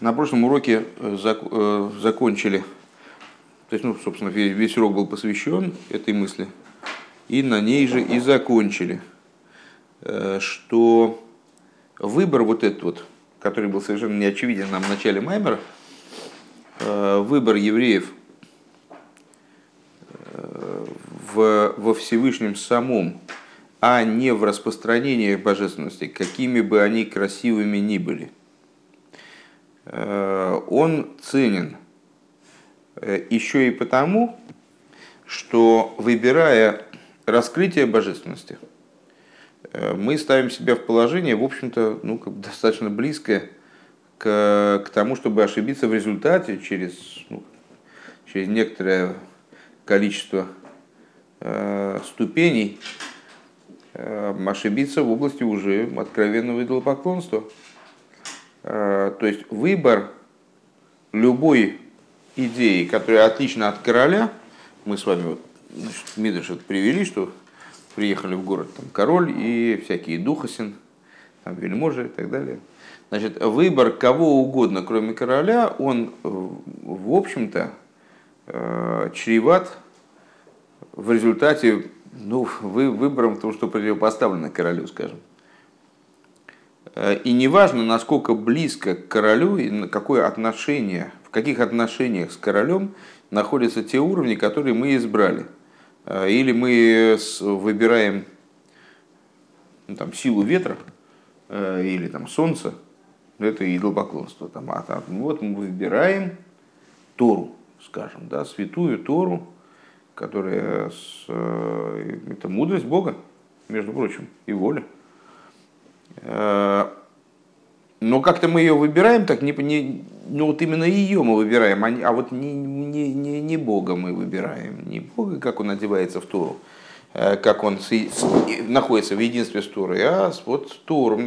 На прошлом уроке э, э, закончили, то есть, ну, собственно, весь, урок был посвящен этой мысли, и на ней же и закончили, э, что выбор вот этот вот, который был совершенно неочевиден нам в начале Маймера, выбор евреев в, во Всевышнем самом, а не в распространении божественности, какими бы они красивыми ни были – он ценен э, еще и потому, что выбирая раскрытие божественности, э, мы ставим себя в положение, в общем-то, ну, как достаточно близкое к, к тому, чтобы ошибиться в результате через, ну, через некоторое количество э, ступеней, э, ошибиться в области уже откровенного идолопоклонства. Э, то есть выбор любой идеи, которая отлична от короля, мы с вами вот, значит, это привели, что приехали в город там король и всякие духосин, там вельможи и так далее. Значит, выбор кого угодно, кроме короля, он, в общем-то, э, чреват в результате ну, вы, выбором того, что противопоставлено королю, скажем. Э, и неважно, насколько близко к королю и какое отношение, в каких отношениях с королем находятся те уровни, которые мы избрали. Э, или мы выбираем ну, там, силу ветра э, или там, солнца, это идолопоклонство. Там, а там, вот мы выбираем Тору, скажем, да, святую Тору, которая это мудрость Бога, между прочим, и воля. Э, но как-то мы ее выбираем, так не, не ну вот именно ее мы выбираем, а, а вот не, не, не, не Бога мы выбираем, не Бога, как он одевается в Тору, э, как он с, с, находится в единстве с Торой, а вот Тору,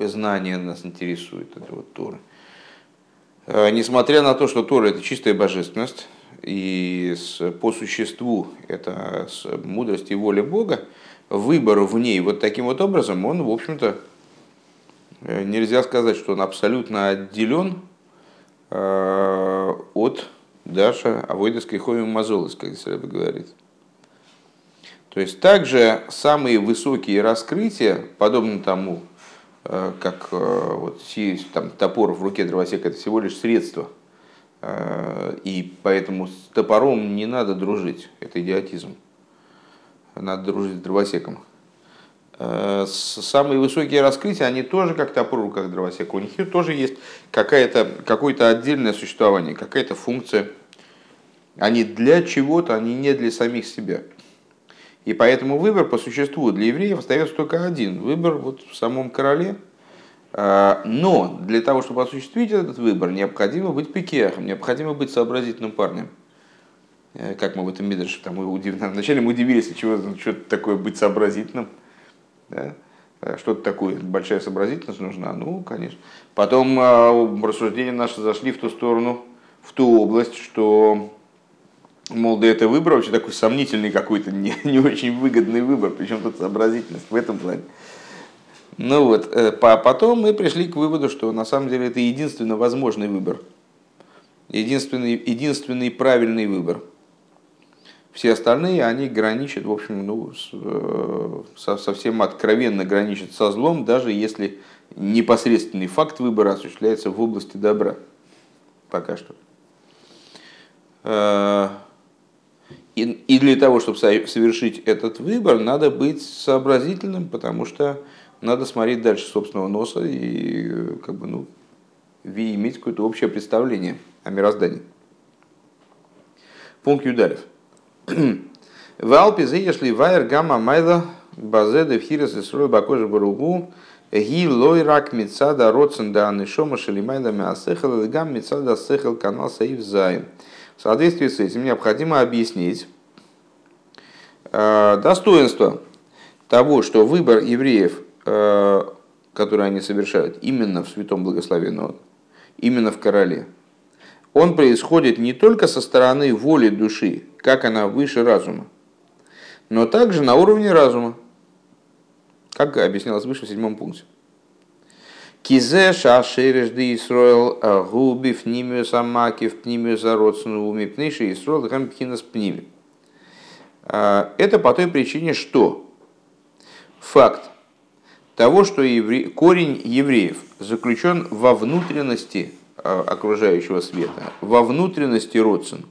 знание нас интересует, это вот Тора. Э, несмотря на то, что Тора это чистая божественность, и по существу это мудрость и воля Бога, выбор в ней вот таким вот образом, он, в общем-то, Э, нельзя сказать, что он абсолютно отделен э, от Даша Авойдовской Хоми Мазолос, как здесь Рэбе говорит. То есть также самые высокие раскрытия, подобно тому, э, как вот там, топор в руке дровосека, это всего лишь средство. И поэтому с топором не надо дружить, это идиотизм. Надо дружить с дровосеком. Э, самые высокие раскрытия, они тоже как топор в руках дровосека. У них тоже есть какая-то, какое-то отдельное существование, какая-то функция. Они для чего-то, они не для самих себя. И поэтому выбор по существу для евреев остается только один. Выбор вот в самом короле. Э, но для того, чтобы осуществить этот выбор, необходимо быть пикехом, необходимо быть сообразительным парнем. Э, как мы в этом Мидрше, там мы удив... вначале мы удивились, чего, что такое быть сообразительным. Да? Э, что-то такое, большая сообразительность нужна, ну, конечно. Потом э, рассуждения наши зашли в ту сторону, в ту область, что, мол, да это выбор очень такой сомнительный какой-то, не, не очень выгодный выбор, причем тут сообразительность в этом плане. Ну вот, э, потом мы пришли к выводу, что на самом деле это единственный возможный выбор. Единственный, единственный правильный выбор – все остальные, они граничат, в общем, ну, э, совсем откровенно граничат со злом, даже если непосредственный факт выбора осуществляется в области добра. Пока что. Э, и, для того, чтобы совершить этот выбор, надо быть сообразительным, потому что надо смотреть дальше собственного носа и как бы, ну, иметь какое-то общее представление о мироздании. Пункт Юдарев. В Алпе заешли вайер гамма майла базеды в хирас исрой бакожи баругу ги лой рак мецада родсен да анишома шелимайда мясехал гам мецада сехал канал саив зайн. В соответствии с этим необходимо объяснить э, достоинство того, что выбор евреев, э, который они совершают именно в святом благословенном, именно в короле, он происходит не только со стороны воли души, как она выше разума, но также на уровне разума, как объяснялось выше в седьмом пункте. Кизе шашереш де Исроил губи в нимиус амаки в пнимиус ародсну уми пнейши Исроил гампхинас пними. Это по той причине, что факт того, что евре... корень евреев заключен во внутренности окружающего света, во внутренности родствен,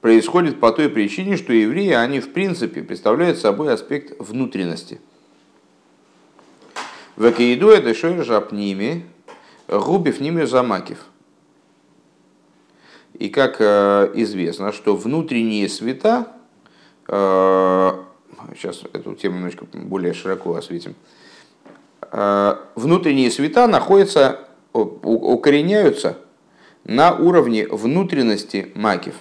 происходит по той причине, что евреи, они в принципе представляют собой аспект внутренности – Вакииду это шойр жапними, губив ними замакив. И как э, известно, что внутренние света, э, сейчас эту тему немножко более широко осветим, э, внутренние света находятся, укореняются на уровне внутренности макив.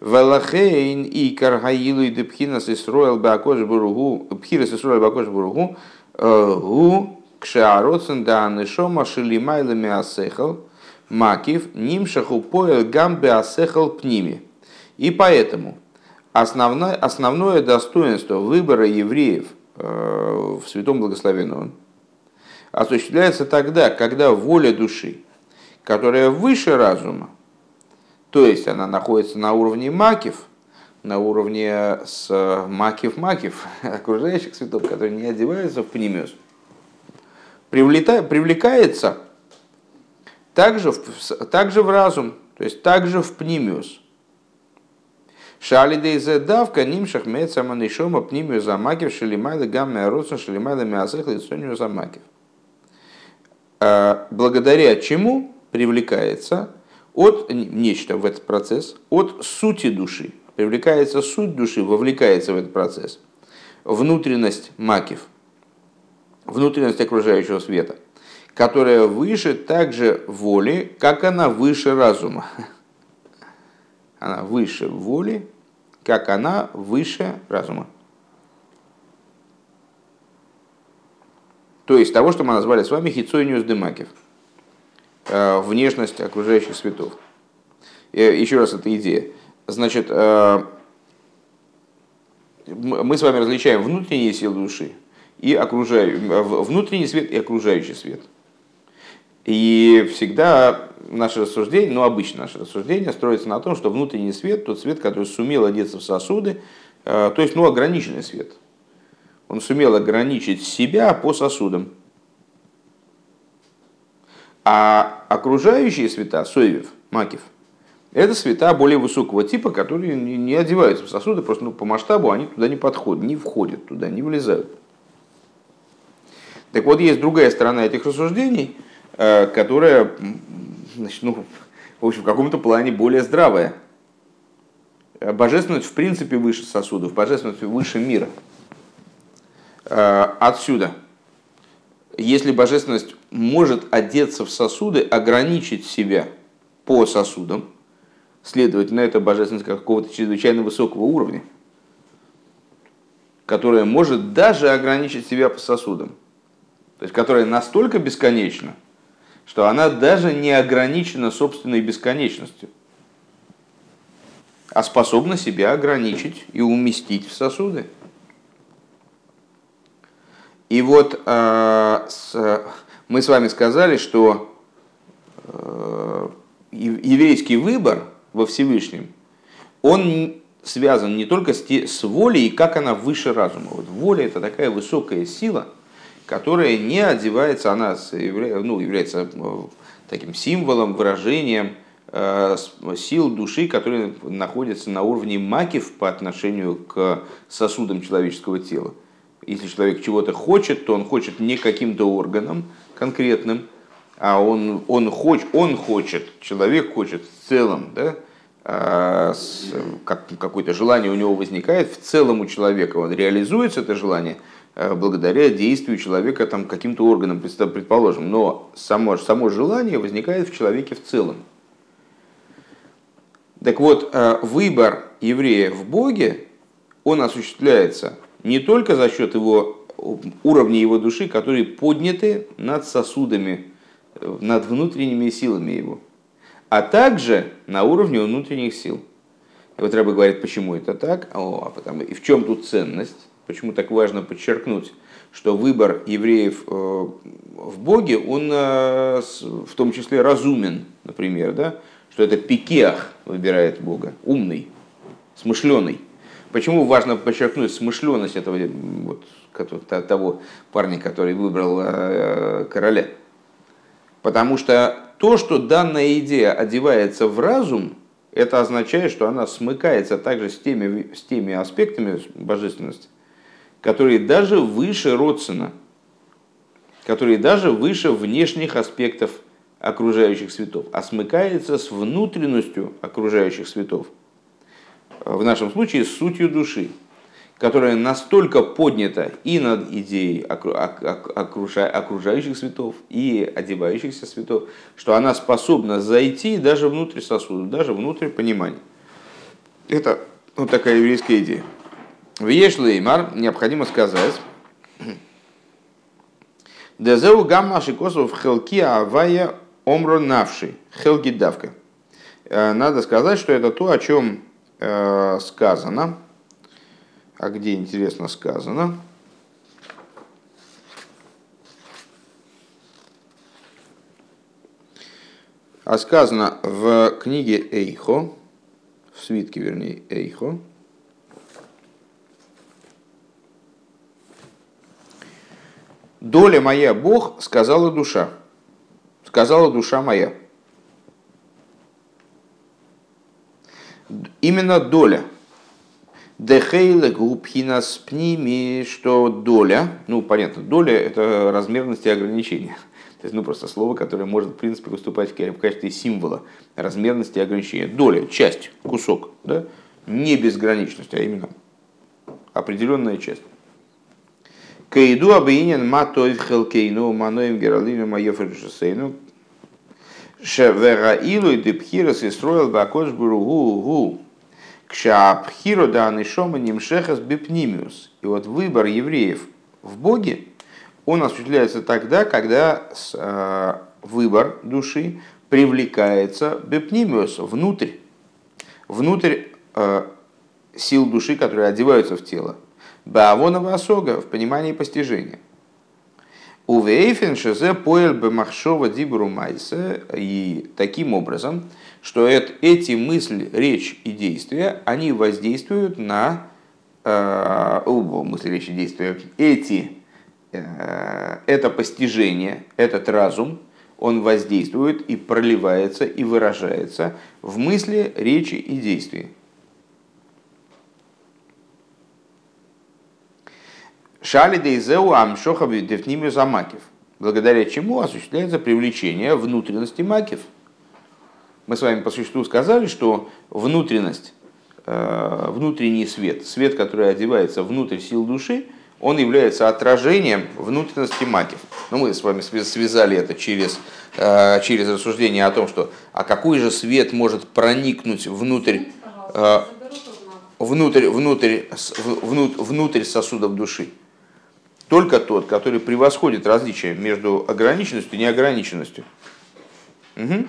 Велахейн и каргаилу и депхинас исроил бакош буругу, пхирас исроил бакош буругу, Гу кшеароцен да анышома шилимайлами асехал макив нимшаху поэл гамбе асехал пними. И поэтому основное, основное достоинство выбора евреев в Святом Благословенном осуществляется тогда, когда воля души, которая выше разума, то есть она находится на уровне макив, на уровне с макив-макив, окружающих цветов, которые не одеваются в пнемиус, привлекается также в, также в разум, то есть также в пнемиус. Шали дейзе давка нимшах меца манишома пнимию замакив шелимайда гамме ароса шелимайда мясах лицонию замакив. А, благодаря чему привлекается от нечто в этот процесс, от сути души, привлекается суть души, вовлекается в этот процесс. Внутренность макив, внутренность окружающего света, которая выше также воли, как она выше разума. Она выше воли, как она выше разума. То есть того, что мы назвали с вами хицойниус демакив, э, внешность окружающих светов. Э, еще раз, эта идея. Значит, э, мы с вами различаем внутренние силы души и окружающий, внутренний свет и окружающий свет. И всегда наше рассуждение, ну обычно наше рассуждение строится на том, что внутренний свет, тот свет, который сумел одеться в сосуды, то есть ну, ограниченный свет. Он сумел ограничить себя по сосудам. А окружающие света, Соевев, Макив – это света более высокого типа, которые не одеваются в сосуды, просто ну, по масштабу они туда не подходят, не входят туда, не влезают. Так вот, есть другая сторона этих рассуждений, э, которая, значит, ну, в общем, в каком-то плане более здравая. Божественность в принципе выше сосудов, божественность выше мира. Э, отсюда, если божественность может одеться в сосуды, ограничить себя по сосудам, Следовательно, это божественность какого-то чрезвычайно высокого уровня, которая может даже ограничить себя по сосудам. То есть, которая настолько бесконечна, что она даже не ограничена собственной бесконечностью, а способна себя ограничить и уместить в сосуды. И вот э, с, мы с вами сказали, что э, еврейский выбор – во Всевышнем, он связан не только с, те, с волей, как она выше разума. Вот воля это такая высокая сила, которая не одевается, она ну, является э, таким символом, выражением э, сил души, которые находятся на уровне макив по отношению к сосудам человеческого тела. Если человек чего-то хочет, то он хочет не каким-то органом конкретным, а он, он, хоч, он хочет, человек хочет в целом, да, а, как, какое-то желание у него возникает, в целом у человека он реализуется это желание а, благодаря действию человека там, каким-то органом, предположим. Но само, само желание возникает в человеке в целом. Так вот, а, выбор еврея в Боге, он осуществляется не только за счет его уровня его души, которые подняты над сосудами над внутренними силами его, а также на уровне внутренних сил. И вот Рэбе говорит, почему это так, О, а потому, и в чем тут ценность, почему так важно подчеркнуть, что выбор евреев э, в Боге, он в том числе разумен, например, да? что это пикех выбирает Бога, умный, смышленый. Почему важно подчеркнуть смышленность этого вот, того парня, который выбрал короля? Потому что то, что данная идея одевается в разум, это означает, что она смыкается также с теми, с теми аспектами божественности, которые даже выше родствена, которые даже выше внешних аспектов окружающих светов, а смыкается с внутренностью окружающих светов. В нашем случае сутью души которая настолько поднята и над идеей окружающих светов и одевающихся светов, что она способна зайти даже внутрь сосуда, даже внутрь понимания. Это вот такая еврейская идея. В Ешлеймар необходимо сказать, Дезеу гамма шикосов хелки авая омро навши, хелги давка. Э, надо сказать, что это то, о чем э, сказано, а где интересно сказано. А сказано в книге Эйхо, в свитке, вернее, Эйхо, Доля моя, Бог, сказала душа. Сказала душа моя. Именно доля – Дехейле губхинас пними, что доля, ну понятно, доля это размерность и ограничение. То есть, ну, просто слово, которое может, в принципе, выступать в качестве символа размерности и ограничения. Доля, часть, кусок, да? не безграничность, а именно определенная часть. Каиду абиинен матоев хелкейну маноем гералину маефершесейну шевераилу и депхирас и строил бакош буругу Кшапхиро да анишома нимшехас бипнимиус. И вот выбор евреев в Боге, он осуществляется тогда, когда э, выбор души привлекается бипнимиус, внутрь, внутрь э, сил души, которые одеваются в тело. Баавонова осога в понимании постижения. Увейфен шезе поэль бемахшова дибру майсе. И таким образом, что это, эти мысли, речь и действия, они воздействуют на э, мысли, речь и действия, эти, э, это постижение, этот разум, он воздействует и проливается и выражается в мысли, речи и действии. Шали дейзеу амшоха дефнимию замакив, благодаря чему осуществляется привлечение внутренности макив – мы с вами по существу сказали, что внутренность, э, внутренний свет, свет, который одевается внутрь сил души, он является отражением внутренности макив. Но мы с вами связали это через, э, через рассуждение о том, что а какой же свет может проникнуть внутрь, э, внутрь, внутрь, внутрь, внутрь сосудов души. Только тот, который превосходит различия между ограниченностью и неограниченностью. Угу.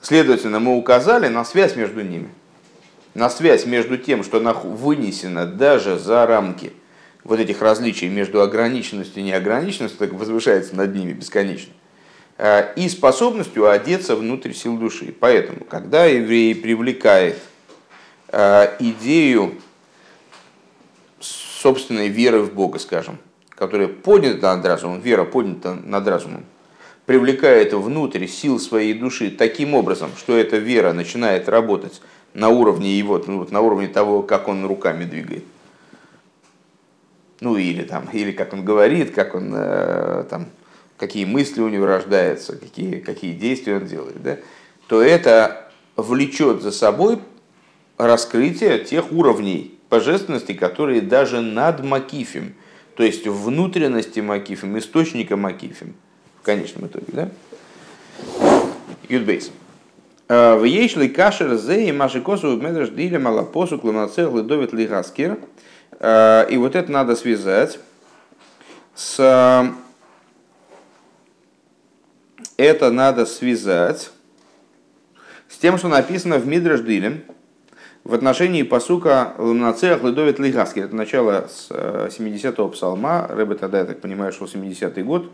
Следовательно, мы указали на связь между ними. На связь между тем, что она вынесена даже за рамки вот этих различий между ограниченностью и неограниченностью, так возвышается над ними бесконечно, э, и способностью одеться внутрь сил души. Поэтому, когда еврей привлекает э, идею собственной веры в Бога, скажем, которая поднята над разумом, вера поднята над разумом, привлекает внутрь сил своей души таким образом, что эта вера начинает работать на уровне его, ну, вот на уровне того, как он руками двигает. Ну или там, или как он говорит, как он э, там, какие мысли у него рождаются, какие, какие действия он делает, да, то это влечет за собой раскрытие тех уровней божественности, которые даже над Макифем, то есть внутренности Макифем, источника Макифем – в конечном итоге, да? Юдбейс. «Э, в ейшли кашер зе и маши косу медреш диля малапосу кламацех ледовит лигаскир. Э, и вот это надо связать с... Это надо связать с тем, что написано в Мидраш Дилем, в отношении посука Ламнацех Ледовит Лигаски. Это начало с 70-го псалма. Рэбе тогда, я так понимаю, шел 70-й год.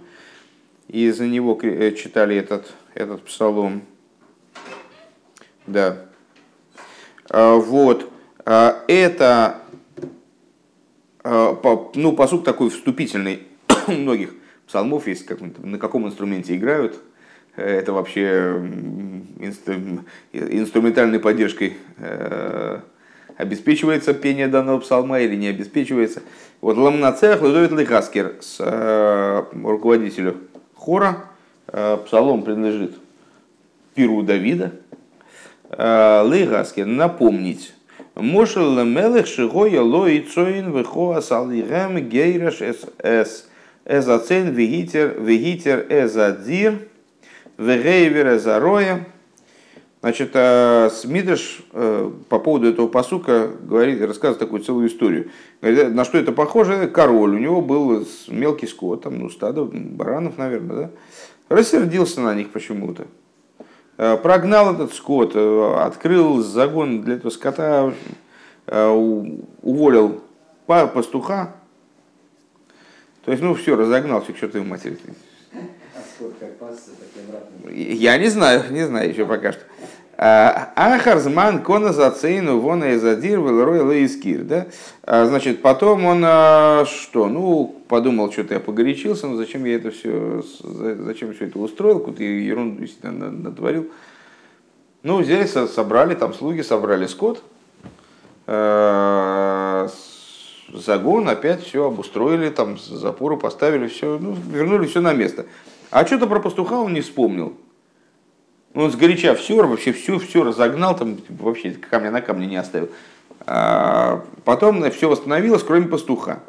И за него читали этот, этот псалом. Да. Вот. Это ну, посук такой вступительный многих псалмов есть, как, на каком инструменте играют. Это вообще инструментальной поддержкой э, обеспечивается пение данного псалма или не обеспечивается. Вот Ламнацех Лудовит Лихаскер с э, руководителю хора. Э, псалом принадлежит Пиру Давида. Лейгаскер напомнить. Мошел мелех шигоя лои цоин вихоа салирем гейраш эс эзацен вегитер вегитер эзадир вегейвер эзароя. Значит, э, Смидыш э, по поводу этого посука говорит, рассказывает такую целую историю. Говорит, на что это похоже? Король, у него был мелкий скот, там, ну, стадо баранов, наверное, да? Рассердился на них почему-то. Э, прогнал этот скот, открыл загон для этого скота, уволил пастуха. То есть, ну, все, разогнался к чертовой матери. Я не знаю, не знаю еще пока что. А, Ахарзман кона зацейну вона из адир велрой лейскир. Да? А, значит, потом он а, что? Ну, подумал, что-то я погорячился, но зачем я это все, зачем все это устроил, какую-то ерунду действительно натворил. Ну, взяли, собрали, там слуги собрали скот, загон, опять все обустроили, там запору поставили, все, ну, вернули все на место. А что-то про пастуха он не вспомнил. Он сгоряча все, вообще все, все разогнал, там вообще камня на камне не оставил. А потом все восстановилось, кроме пастуха.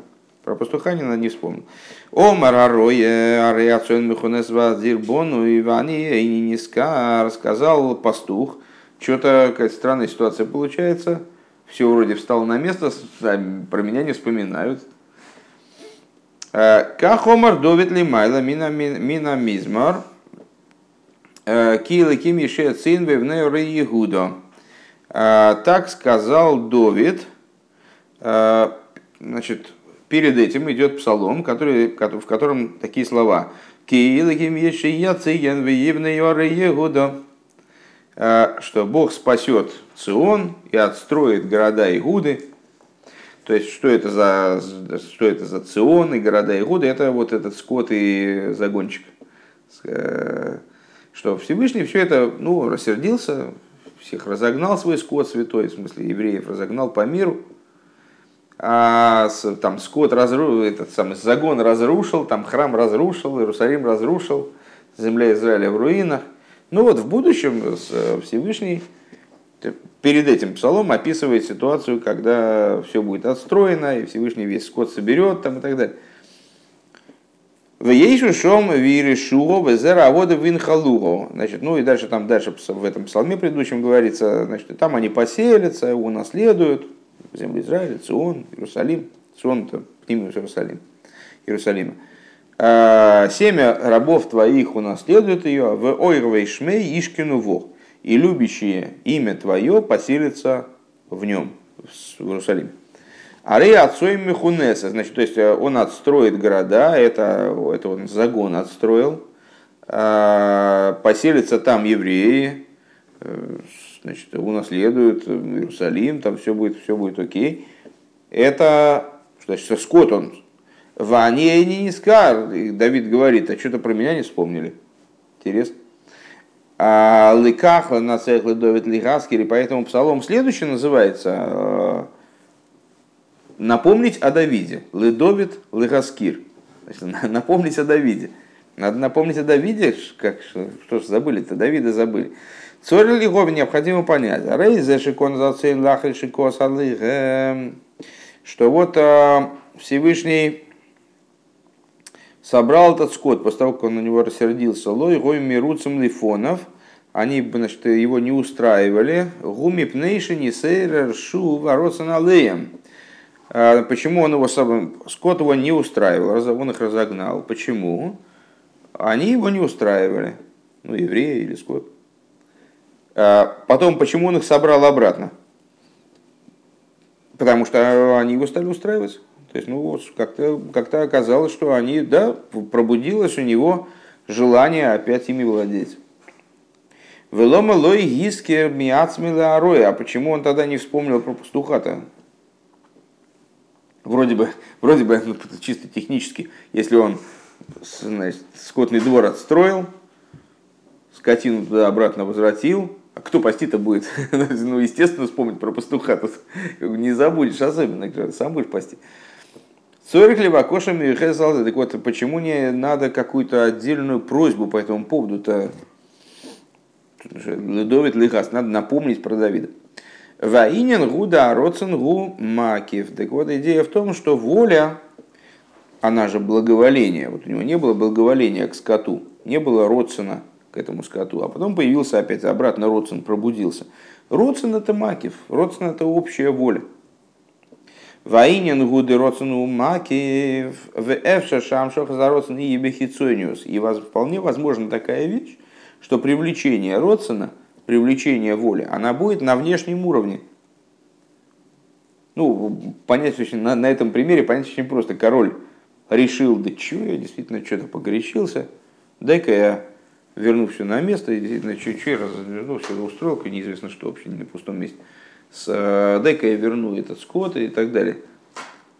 Про пастуха не, не вспомнил. О Марарой, Ариацион Мехунес Вадзирбону, Ивани, Эйниниска, рассказал пастух. Что-то какая-то странная ситуация получается. Все вроде встало на место, про меня не вспоминают. Кахомар довит ли майла мина мизмар. Килы кимише цин вевнеуре Егудо. Так сказал Довид. Значит, перед этим идет псалом, который, в котором такие слова. Килы кимише яциян вевнеуре Егудо. Что Бог спасет Цион и отстроит города Игуды. То есть, что это за, что это за Цион и города Игуды? Это вот этот скот и загончик что Всевышний все это ну, рассердился, всех разогнал свой скот святой, в смысле евреев разогнал по миру, а там скот разрушил, этот самый загон разрушил, там храм разрушил, Иерусалим разрушил, земля Израиля в руинах. Ну вот в будущем Всевышний перед этим псалом описывает ситуацию, когда все будет отстроено, и Всевышний весь скот соберет там, и так далее. В Ейшу Шом Виришуо Везера Авода Винхалуго. Значит, ну и дальше там дальше в этом псалме предыдущем говорится, значит, там они поселятся, унаследуют землю Израиля, Цион, Иерусалим. Цион это Пнимиус Иерусалим. Иерусалима. А, семя рабов твоих унаследуют ее в Ойровой Шмей Ишкину Вох. И любящие имя твое поселятся в нем, в Иерусалиме. Арей отцой Мехунеса, значит, то есть э, он отстроит города, это, это он загон отстроил, а, поселятся там евреи, э, значит, унаследуют Иерусалим, там все будет, все будет окей. Это, значит, скот он, Ване не Давид говорит, а что-то про меня не вспомнили. Интересно. А Лыках на цех Давид Лигаскер, и поэтому псалом следующий называется э, напомнить о Давиде. Ледовид Легаскир. Напомнить о Давиде. Надо напомнить о Давиде, как, что, что ж забыли-то, Давида забыли. Цорь Лигови необходимо понять. Рейзе шикон зацейн лахаль шикос Что вот а, Всевышний собрал этот скот, после того, как он на него рассердился, лой гой мируцем лифонов, они значит, его не устраивали. Гуми пнейши не сейрер шу воротсан алеем. А почему он его, скот его не устраивал, он их разогнал. Почему? Они его не устраивали. Ну, евреи или скот. А потом, почему он их собрал обратно? Потому что они его стали устраивать. Есть, ну, вот как-то как оказалось, что они, да, пробудилось у него желание опять ими владеть. Велома лой гискер миацмила ароя. А почему он тогда не вспомнил про пастуха-то? Вроде бы, вроде бы ну, чисто технически, если он значит, скотный двор отстроил, скотину туда обратно возвратил, а кто пасти-то будет? ну, естественно, вспомнить про пастуха. Тут не забудешь особенно, сам будешь пасти. Сорик ли вакошами Так вот, почему не надо какую-то отдельную просьбу по этому поводу-то? Ледовит Лихас, надо напомнить про Давида. Ваинен гуда гу макив. Так вот, идея в том, что воля, она же благоволение. Вот у него не было благоволения к скоту, не было родствена к этому скоту. А потом появился опять обратно родствен, пробудился. Родствен это макив, родствен это общая воля. Ваинен гуды родственну макив в эфша шамшох за родствен и ебехицониус. И вполне возможна такая вещь, что привлечение родствена, привлечение воли, она будет на внешнем уровне. Ну, понять очень, на, на этом примере понять очень просто. Король решил, да что я действительно что-то погорячился, дай-ка я верну все на место, и действительно, что я развернул, все устроил, неизвестно что вообще, на пустом месте. С, э, дай-ка я верну этот скот и так далее.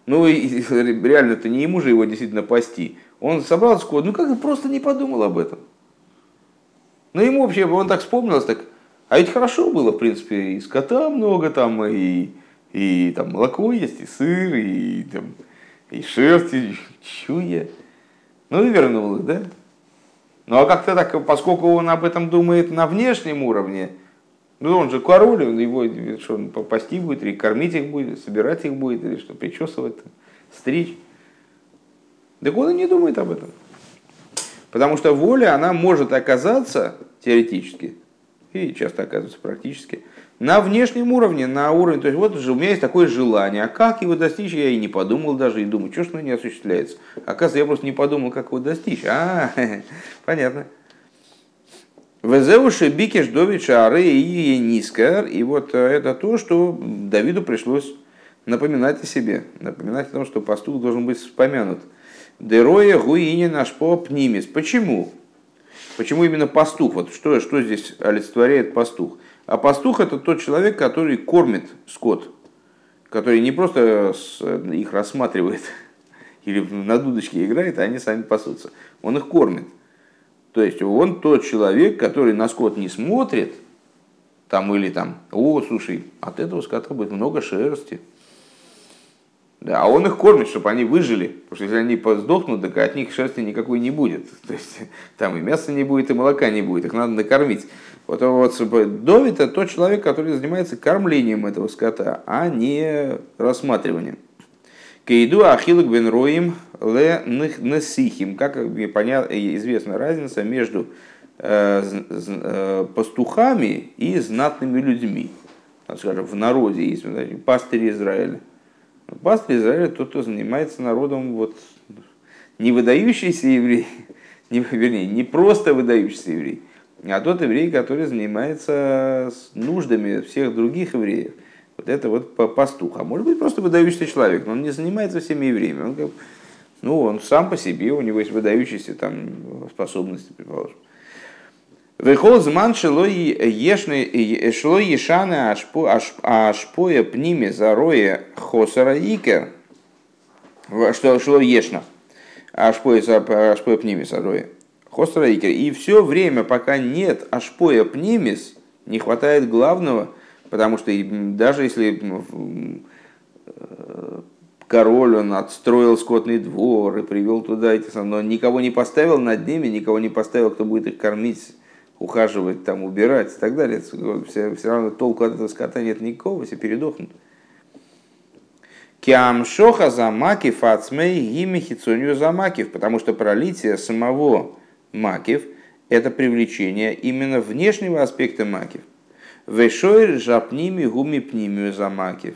Ну, и, реально-то не ему же его действительно пасти. Он собрал скот, ну как просто не подумал об этом. Ну, ему вообще, он так вспомнил, так, а ведь хорошо было, в принципе, и скота много там, и, и там молоко есть, и сыр, и, там, и шерсть, и чуя. Ну и вернул их, да? Ну а как-то так, поскольку он об этом думает на внешнем уровне, ну он же король, он его что, он пасти будет, или кормить их будет, собирать их будет, или что, причесывать, стричь. Так он и не думает об этом. Потому что воля, она может оказаться теоретически, и часто оказывается практически, на внешнем уровне, на уровне, то есть вот у меня есть такое желание, а как его достичь, я и не подумал даже, и думаю, что ж оно не осуществляется. Оказывается, я просто не подумал, как его достичь. А, понятно. Везеуши бикеш довича ары и нискар. И вот э, это то, что Давиду пришлось напоминать о себе, напоминать о том, что пастух должен быть вспомянут. Дероя гуини наш поп нимис. Почему? Почему именно пастух? Вот что, что здесь олицетворяет пастух? А пастух это тот человек, который кормит скот, который не просто их рассматривает или на дудочке играет, а они сами пасутся. Он их кормит. То есть он тот человек, который на скот не смотрит, там или там, о, слушай, от этого скота будет много шерсти, да, а он их кормит, чтобы они выжили. Потому что если они сдохнут, так от них шерсти никакой не будет. То есть там и мяса не будет, и молока не будет. Их надо накормить. Вот, вот Довид это тот человек, который занимается кормлением этого скота, а не рассматриванием. Кейду ахилок бен роим ле насихим. Как понятно, известна разница между э, э, пастухами и знатными людьми. Скажем, в народе есть пастырь Израиля Пастырь Израиля тот, кто занимается народом вот, не выдающийся еврей, не, вернее, не просто выдающийся еврей, а тот еврей, который занимается нуждами всех других евреев. Вот это вот пастух. А может быть просто выдающийся человек, но он не занимается всеми евреями. Он, как, ну, он сам по себе, у него есть выдающиеся там, способности, предположим. Вехол зман шло ешаны ашпоя пниме зароя хосара икер. Что шло ешна. Ашпоя, пнимис зароя. Хосара икер. И все время, пока нет ашпоя пнимис, не хватает главного, потому что даже если э, король, он отстроил скотный двор и привел туда эти, но никого не поставил над ними, никого не поставил, кто будет их кормить ухаживать, там, убирать и так далее. Все, все равно толку от этого скота нет никакого, все передохнут. Киамшоха замакив ацмей гими хицонию замакив, потому что пролитие самого макив – это привлечение именно внешнего аспекта макив. Вешойр жапними гуми пнимию замакив.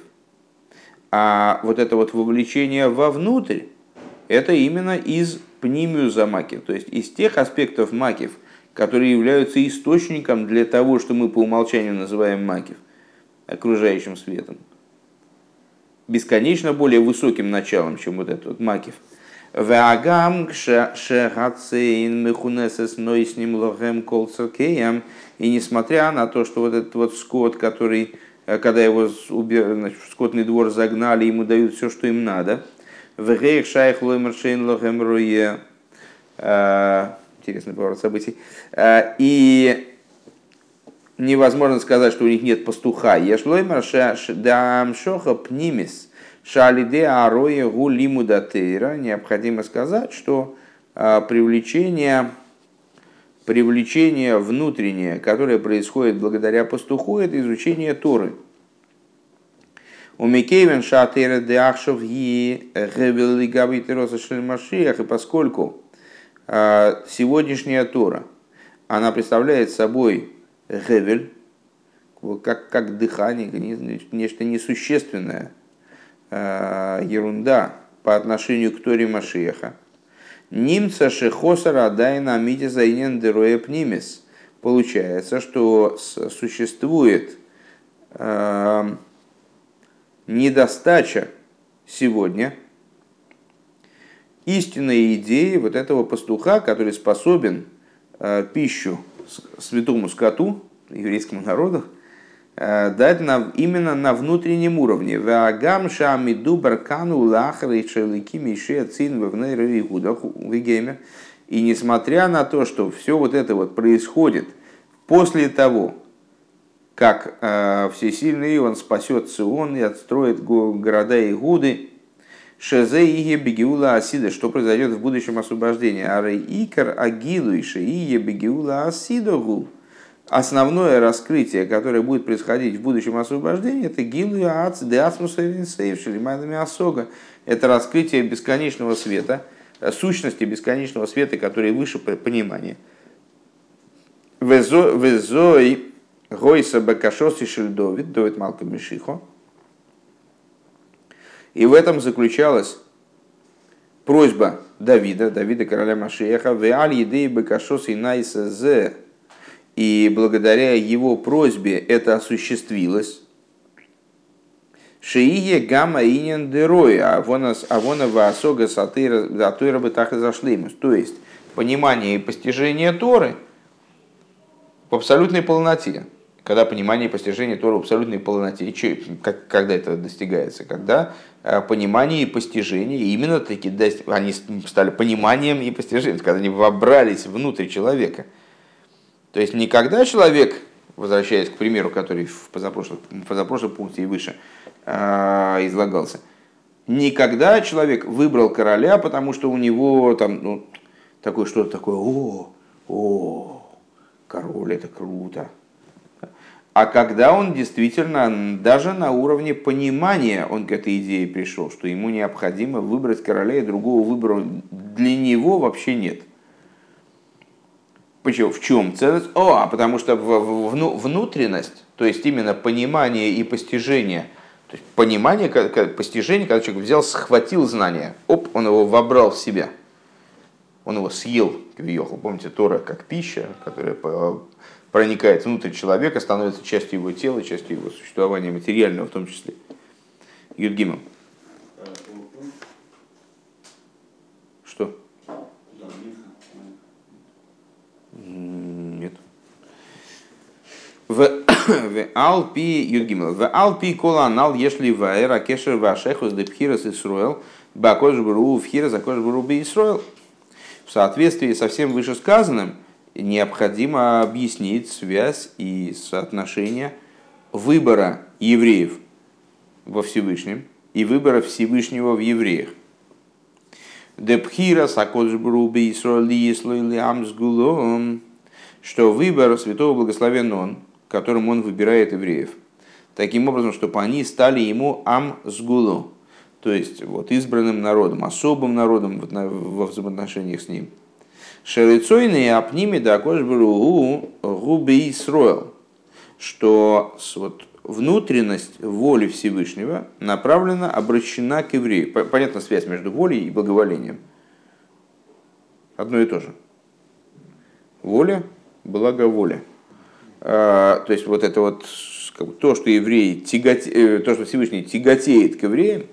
А вот это вот вовлечение вовнутрь – это именно из пнимию замакив, то есть из тех аспектов макив, которые являются источником для того, что мы по умолчанию называем макив, окружающим светом. бесконечно более высоким началом, чем вот этот вот Макив. Веагам шехацейн мехунесес нойсним лохем колцеркеям. И несмотря на то, что вот этот вот скот, который, э, когда его значит, в скотный двор загнали, ему дают все, что им надо. Вегейх шайх лоймершейн лохем руе. Э, интересный поворот событий. Э, и невозможно сказать, что у них нет пастуха. Ешлоймер дам шоха пнимис шалиде ароя гулиму датейра. Необходимо сказать, что а, привлечение, привлечение внутреннее, которое происходит благодаря пастуху, это изучение Торы. У Микейвен шатера деахшов и гевели шельмашиях, и поскольку а, сегодняшняя Тора, она представляет собой гевель, как, как дыхание, нечто несущественное, ерунда по отношению к Торе Машиеха. Нимца шехосара дайна мити зайнен дероя пнимис. Получается, что существует э, недостача сегодня истинной идеи вот этого пастуха, который способен э, пищу святому скоту, еврейскому народу, э, дать на, именно на внутреннем уровне. Вагам шамиду баркану лахра и шелики миши цин в И несмотря на то, что все вот это вот происходит после того, как э, всесильный он спасет Сион и отстроит города Игуды, Шезе ие бегиула асида, что произойдет в будущем освобождении. Ары икар агилу и шеие бегиула асидогу. Основное раскрытие, которое будет происходить в будущем освобождении, это гилу и ац де асмуса шелимайнами асога. Это раскрытие бесконечного света, сущности бесконечного света, который выше понимания. Везой гойса бакашос и шельдовит, довит малка мишихо. И в этом заключалась просьба Давида, Давида короля Машеха, «Веаль едей бекашос и найсазе». И благодаря его просьбе это осуществилось. Шиие гамма инин дероя, авона ваасога сатыра зашли. То есть, понимание и постижение Торы в абсолютной полноте когда понимание и постижение Тора в абсолютной полноте. И как, когда это достигается? Когда э, понимание и постижение именно таки они стали пониманием и постижением, когда они вобрались внутрь человека. То есть никогда человек, возвращаясь к примеру, который в позапрошлом, в позапрошлом пункте и выше э, излагался, никогда человек выбрал короля, потому что у него там ну, такое что-то такое, о, о, король, это круто, а когда он действительно даже на уровне понимания он к этой идее пришел, что ему необходимо выбрать короля и другого выбора для него вообще нет. Почему? В чем ценность? О, а потому что внутренность, то есть именно понимание и постижение, то есть понимание, постижение, когда человек взял, схватил знание, оп, он его вобрал в себя, он его съел, квиохал. Помните, Тора как пища, которая проникает внутрь человека, становится частью его тела, частью его существования материального в том числе. Юдгимом. Что? Нет. В Алпи Юдгимел. В Алпи Коланал, если Ваэра Кешер Вашехус Депхирас Исруэл, Бакош Бру Вхира Закош Бру Исруэл. В соответствии со всем вышесказанным, необходимо объяснить связь и соотношение выбора евреев во Всевышнем и выбора Всевышнего в евреях. Депхира сакоджбруби что выбор святого благословен он, которым он выбирает евреев, таким образом, чтобы они стали ему амсгулу, то есть вот избранным народом, особым народом во взаимоотношениях с ним – Шерицойные апними да кошбру губи Исроэл, что вот внутренность воли Всевышнего направлена, обращена к еврею. Понятна связь между волей и благоволением. Одно и то же. Воля, благоволие. А, то есть вот это вот то, что евреи тяготе, то, что Всевышний тяготеет к евреям,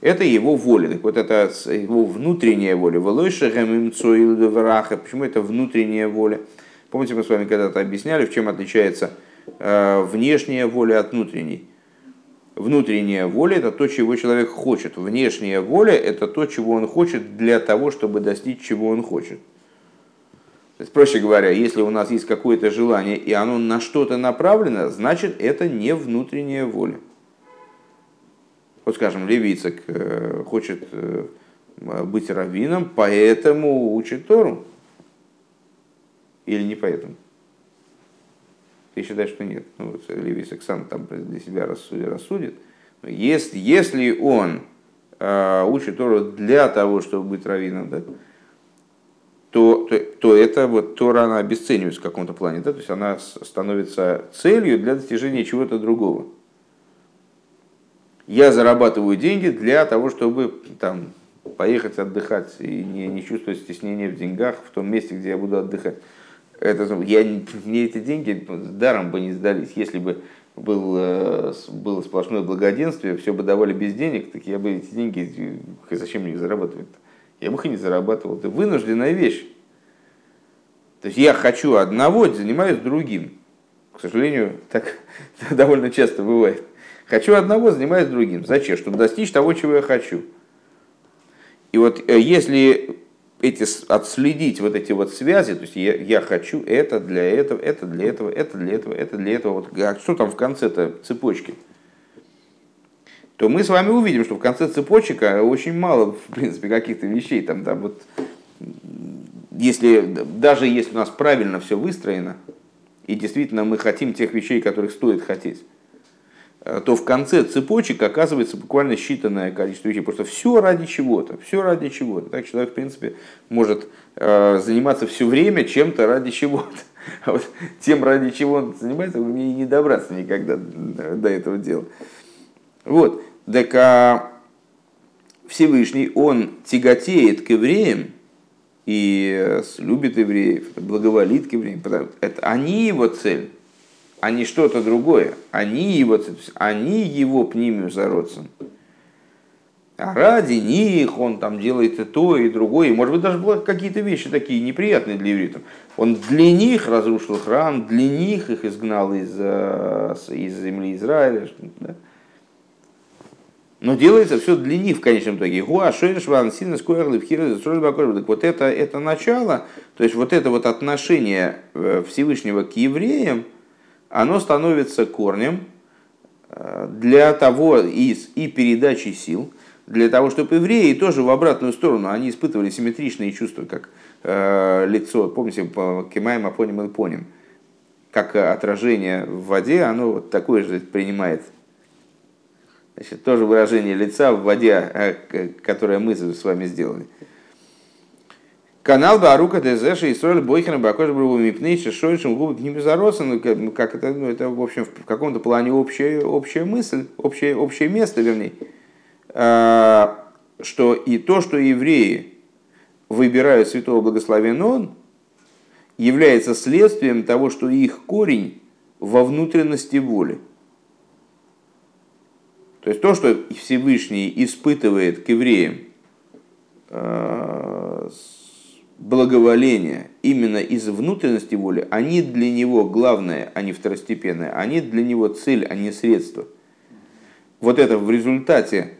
это его воля. Так вот, это его внутренняя воля. Почему это внутренняя воля? Помните, мы с вами когда-то объясняли, в чем отличается внешняя воля от внутренней. Внутренняя воля – это то, чего человек хочет. Внешняя воля – это то, чего он хочет для того, чтобы достичь, чего он хочет. То есть, проще говоря, если у нас есть какое-то желание, и оно на что-то направлено, значит, это не внутренняя воля. Вот, скажем, левицек э, хочет э, быть раввином, поэтому учит Тору. Или не поэтому? Ты считаешь, что нет. Ну, вот Левисек сам там для себя рассудит. Если, если он э, учит Тору для того, чтобы быть раввином, да, то, то, то это вот Тора, она обесценивается в каком-то плане. Да? То есть она становится целью для достижения чего-то другого. Я зарабатываю деньги для того, чтобы там, поехать отдыхать и не, не чувствовать стеснения в деньгах в том месте, где я буду отдыхать это, я, мне эти деньги даром бы не сдались. Если бы был, э, было сплошное благоденствие, все бы давали без денег, так я бы эти деньги, зачем мне их зарабатывать -то? Я бы их и не зарабатывал. Это вынужденная вещь. То есть я хочу одного, занимаюсь другим. К сожалению, так довольно часто бывает. Хочу одного, занимаюсь другим. Зачем? Чтобы достичь того, чего я хочу. И вот э, если эти, отследить вот эти вот связи, то есть я, я хочу это для этого, это для этого, это для этого, это для этого, вот, а что там в конце-то цепочки, то мы с вами увидим, что в конце цепочек очень мало, в принципе, каких-то вещей. Там, там вот, если, даже если у нас правильно все выстроено, и действительно мы хотим тех вещей, которых стоит хотеть, Э, то в конце цепочек оказывается буквально считанное количество вещей. Просто все ради чего-то, все ради чего-то. Так человек, в принципе, может э, заниматься все время чем-то ради чего-то. А вот тем, ради чего он занимается, мне и не добраться никогда до этого дела. Вот. Так а Всевышний, он тяготеет к евреям и э, любит евреев, благоволит к евреям. Это они его цель а не что-то другое. Они его, они его пнимию зародцем. А ради них он там делает и то, и другое. И, может быть, даже какие-то вещи такие неприятные для евреев. Он для них разрушил храм, для них их изгнал из, э, из земли Израиля. Да? Но делается все для них в конечном итоге. Гуа, Шойншван, Синес, Койерли, Так вот это, это начало, то есть вот это вот отношение э, Всевышнего к евреям, оно становится корнем э, для того и, и передачи сил, для того, чтобы евреи тоже в обратную сторону, они испытывали симметричные чувства, как э, лицо, помните, по Кемаем, Апоним и Поним, как отражение в воде, оно вот такое же принимает. Значит, тоже выражение лица в воде, э, которое мы с вами сделали. Канал Барука Дезеша и Сроль Бойхена Бакош Брубу Мипнейши Шойшим Губы к ним ну, как это, ну, это, в общем, в каком-то плане общая, общая мысль, общее, общее место, вернее, а, что и то, что евреи выбирают святого благословенного является следствием того, что их корень во внутренности воли. То есть то, что Всевышний испытывает к евреям а, благоволения именно из внутренности воли, они для него главное, а не второстепенное, они для него цель, а не средство. Вот это в результате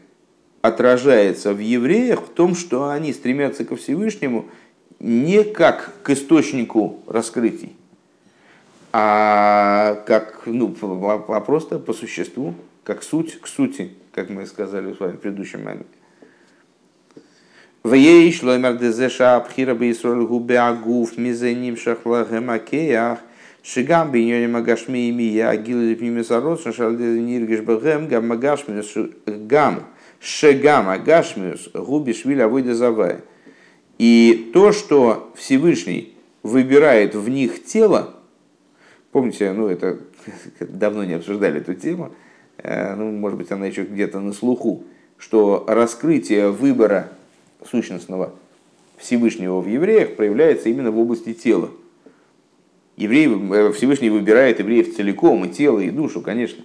отражается в евреях в том, что они стремятся ко Всевышнему не как к источнику раскрытий, а как, ну, а просто по существу, как суть к сути, как мы сказали с вами в предыдущем моменте. Вееш лоймер дезеша абхира бейсроль губе агуф мизеним шахла гемакеях шигам биньоним агашми ими я агил пними зарос шашал ниргиш бэгем гам агашмиус гам шегам агашмиус губи швиля выйда завая. И то, что Всевышний выбирает в них тело, помните, ну это давно не обсуждали эту тему, ну, может быть, она еще где-то на слуху, что раскрытие выбора сущностного Всевышнего в евреях проявляется именно в области тела. Еврей, э, Всевышний выбирает евреев целиком, и тело, и душу, конечно.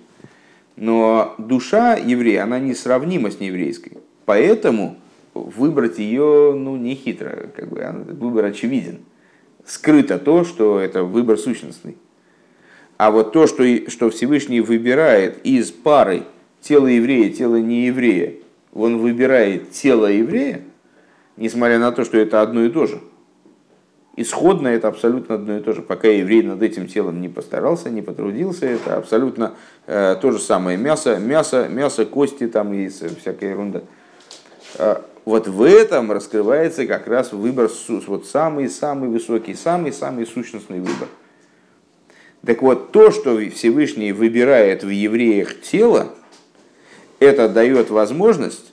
Но душа еврея, она несравнима с нееврейской. Поэтому выбрать ее ну, не хитро, как бы, выбор очевиден. Скрыто то, что это выбор сущностный. А вот то, что, что Всевышний выбирает из пары тело еврея, тело нееврея, он выбирает тело еврея, несмотря на то, что это одно и то же. Исходно это абсолютно одно и то же. Пока еврей над этим телом не постарался, не потрудился, это абсолютно э, то же самое. Мясо, мясо, мясо, кости там и всякая ерунда. Э, вот в этом раскрывается как раз выбор, вот самый-самый высокий, самый-самый сущностный выбор. Так вот, то, что Всевышний выбирает в евреях тело, это дает возможность,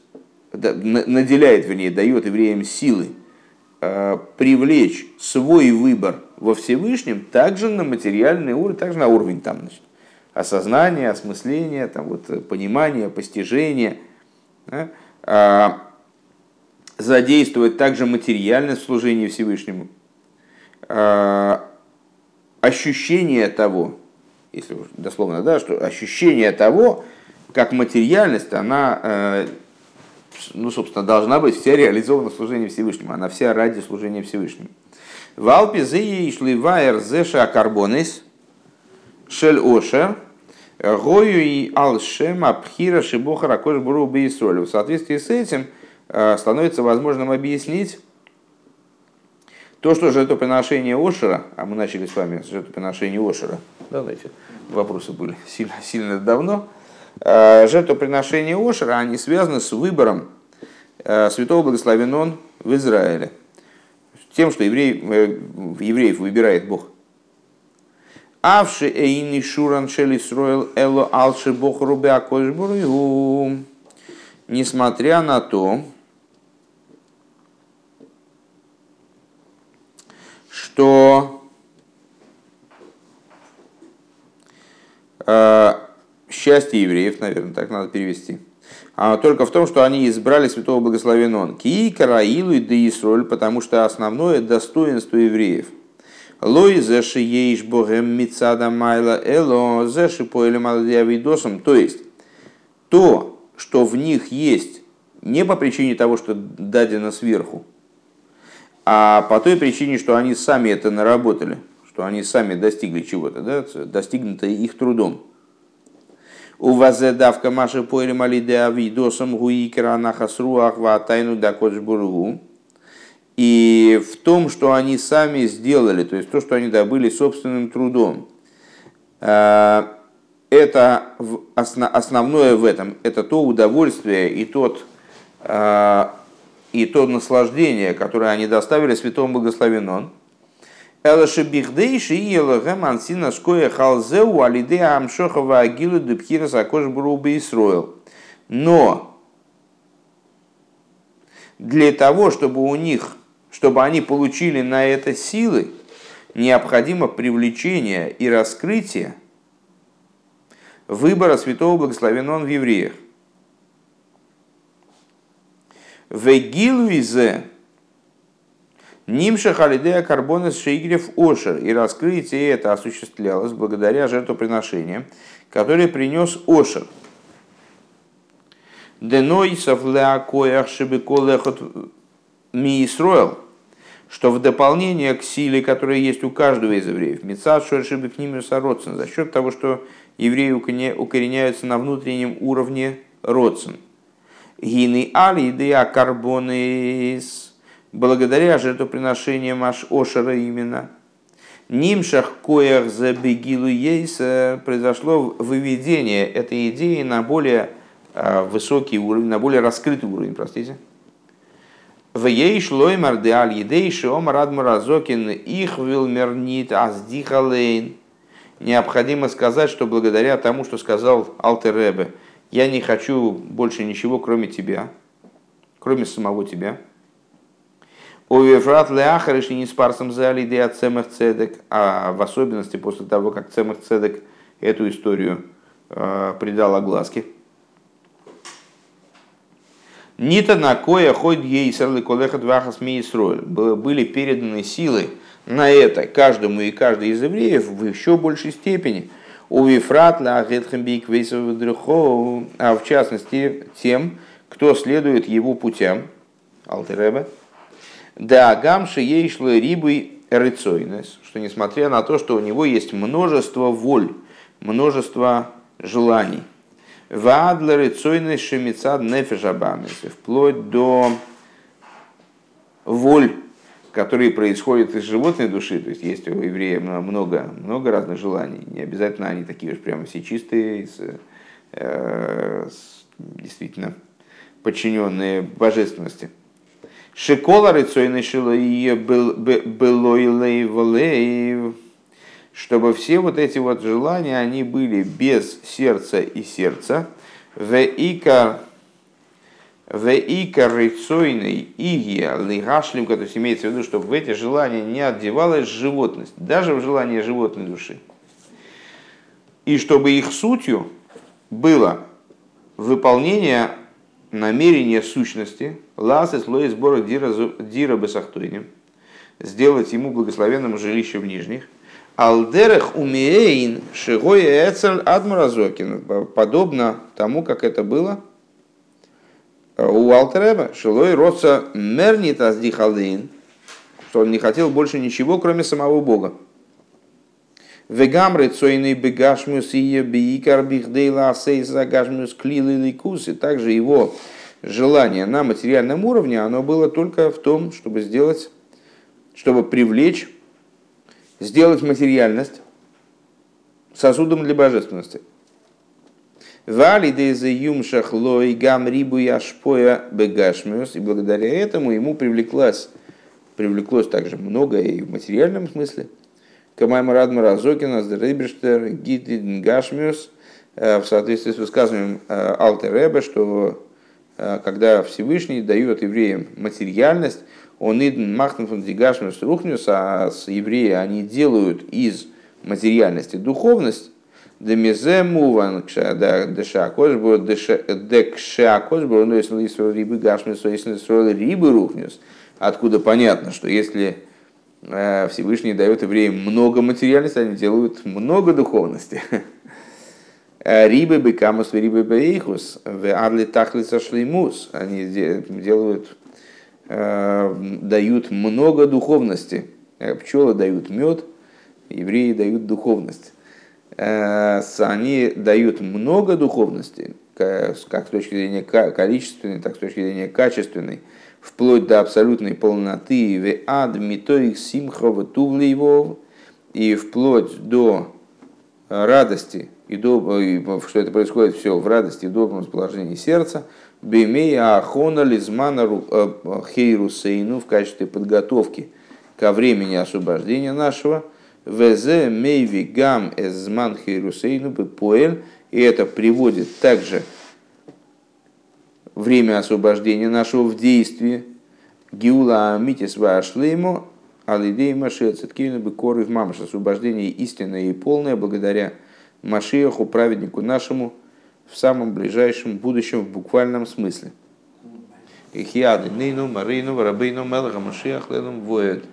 наделяет, вернее, дает евреям силы э, привлечь свой выбор во Всевышнем также на материальный уровень, также на уровень там, значит, осознания, осмысления, там, вот, понимания, постижения. Да? А, задействовать также материальное служение Всевышнему. А, ощущение того, если дословно, да, что ощущение того, как материальность, она, э, ну, собственно, должна быть вся реализована в служении Всевышнему, она вся ради служения Всевышнему. В Алпе зеи шли вайер зеша карбонис шель ошер гою и алшем абхира шибоха ракош буру В соответствии с этим э, становится возможным объяснить то, что жертвоприношение Ошера, а мы начали с вами с жертвоприношения Ошера, да, знаете, вопросы были сильно, сильно давно, э, жертвоприношения Ошера, они связаны с выбором э, святого благословен он в Израиле. Тем, что еврей, э, евреев выбирает Бог. Авши эйни шуран шели строил эло алши бог рубя Несмотря на то, что э, счастье евреев, наверное, так надо перевести, а только в том, что они избрали святого благословен Ки, Караилу и Деисроль, потому что основное достоинство евреев. Лой зеши ейш богем мицада майла эло зеши поэлем. То есть, то, что в них есть не по причине того, что дадено сверху, а по той причине, что они сами это наработали, что они сами достигли чего-то, да, достигнуто их трудом. У вас давка маша поэли малиде авидосом гуикера нахасруах ватайну дакоджбургу. И в том, что они сами сделали, то есть то, что они добыли собственным трудом, э, это основное в этом, это то удовольствие и тот э, и то наслаждение, которое они доставили святому благословен он. Элашебихдейши и Елахем Ансина Шкоя Халзеу Алидея Амшохова Агилу Дебхира Сакош Бруба Исроил. Но для того, чтобы у них, чтобы они получили на это силы, необходимо привлечение и раскрытие выбора святого благословенного в евреях. Вегилуизе Нимша Халидея Карбонес Шейгрев Ошер. И раскрытие это осуществлялось благодаря жертвоприношениям, которые принес Ошер. Деной Савлеакоях Шибеколехот Миисроэл, что в дополнение к силе, которая есть у каждого из евреев, Мецад Шоршибы к ним за счет того, что евреи укореняются на внутреннем уровне родствен. Гины али идея карбонис. Благодаря жертвоприношениям аж Ошера именно. Нимшах коях за бегилу ейса произошло выведение этой идеи на более а, высокий уровень, на более раскрытый уровень, простите. В ей шлой мардеаль едей шиом радмуразокин их вилмернит аздихалейн. Необходимо сказать, что благодаря тому, что сказал Алтеребе, я не хочу больше ничего, кроме тебя, кроме самого тебя. Овефрат леахариш не с парсом за алидея цемах цедек, а в особенности после того, как цемах цедек эту историю э, придал огласке. Нита на кое хоть ей серлы колехат вахас Были переданы силы на это каждому и каждой из евреев в еще большей степени. У Вифратла, Гетхембик, а в частности тем, кто следует его путям, Алтереба, да гамши ей шло рибой рыцойнес, что несмотря на то, что у него есть множество воль, множество желаний, Ваадла рыцойнес шемицад нефежабамес, вплоть до воль, которые происходят из животной души, то есть есть у еврея много, много разных желаний, не обязательно они такие уж прямо все чистые, с, э, с, действительно подчиненные божественности. Шикола рыцойный было чтобы все вот эти вот желания, они были без сердца и сердца. В икар в икар рыцойный игия лигашлим, то есть имеется в виду, чтобы в эти желания не одевалась животность, даже в желание животной души. И чтобы их сутью было выполнение намерение сущности, ласы слои сбора дира бесахтойним, сделать ему благословенным жилище в нижних, Алдерех умеейн шигоя эцель адмаразокин, подобно тому, как это было у Алтереба, шилой роца мернит аздихалдин, что он не хотел больше ничего, кроме самого Бога. Вегамры цойный бегашмус и биикар бихдейла асейса гашмус клилы. И также его желание на материальном уровне, оно было только в том, чтобы сделать, чтобы привлечь, сделать материальность сосудом для божественности. Вали за юмшах лой гам рибу яшпоя. И благодаря этому ему привлеклось, привлеклось также многое и в материальном смысле – Камайма Радмара Азокина, Рейберштер, Гидин Гашмиус, э, в соответствии с высказыванием э, Алтер Ребе, что э, когда Всевышний дает евреям материальность, он иден махнут фон дигашмиус рухнюс, а с евреи они делают из материальности духовность, Демизе муван деша кошбу декша кошбу, но если рибы гашмиус, если рибы рухнюс, откуда понятно, что если Э, Всевышний дает евреям много материальности, они делают много духовности. Э, рибы бекамус, рибы бейхус, в арли тахлица шлеймус. Они делают, э, дают много духовности. Пчелы дают мед, евреи дают духовность. Они дают много духовности, как с точки зрения количественной, так с точки зрения качественной вплоть до абсолютной полноты, в ад митоих симхова тувлеевов, и вплоть до радости, и до, что это происходит все в радости и добром расположении сердца, бемея ахона лизмана э, хейрусейну в качестве подготовки ко времени освобождения нашего, вз мейви гам эзман хейрусейну поэль, и это приводит также время освобождения нашего в действии. Гиула Митис Вашлейму, Алидей Машия Циткивна Бекоры в Мамаш. Освобождение истинное и полное благодаря Машиаху, праведнику нашему, в самом ближайшем будущем, в буквальном смысле. Ихиады Нейну Марину Рабейну Мелаха Машиах Ленум Воед.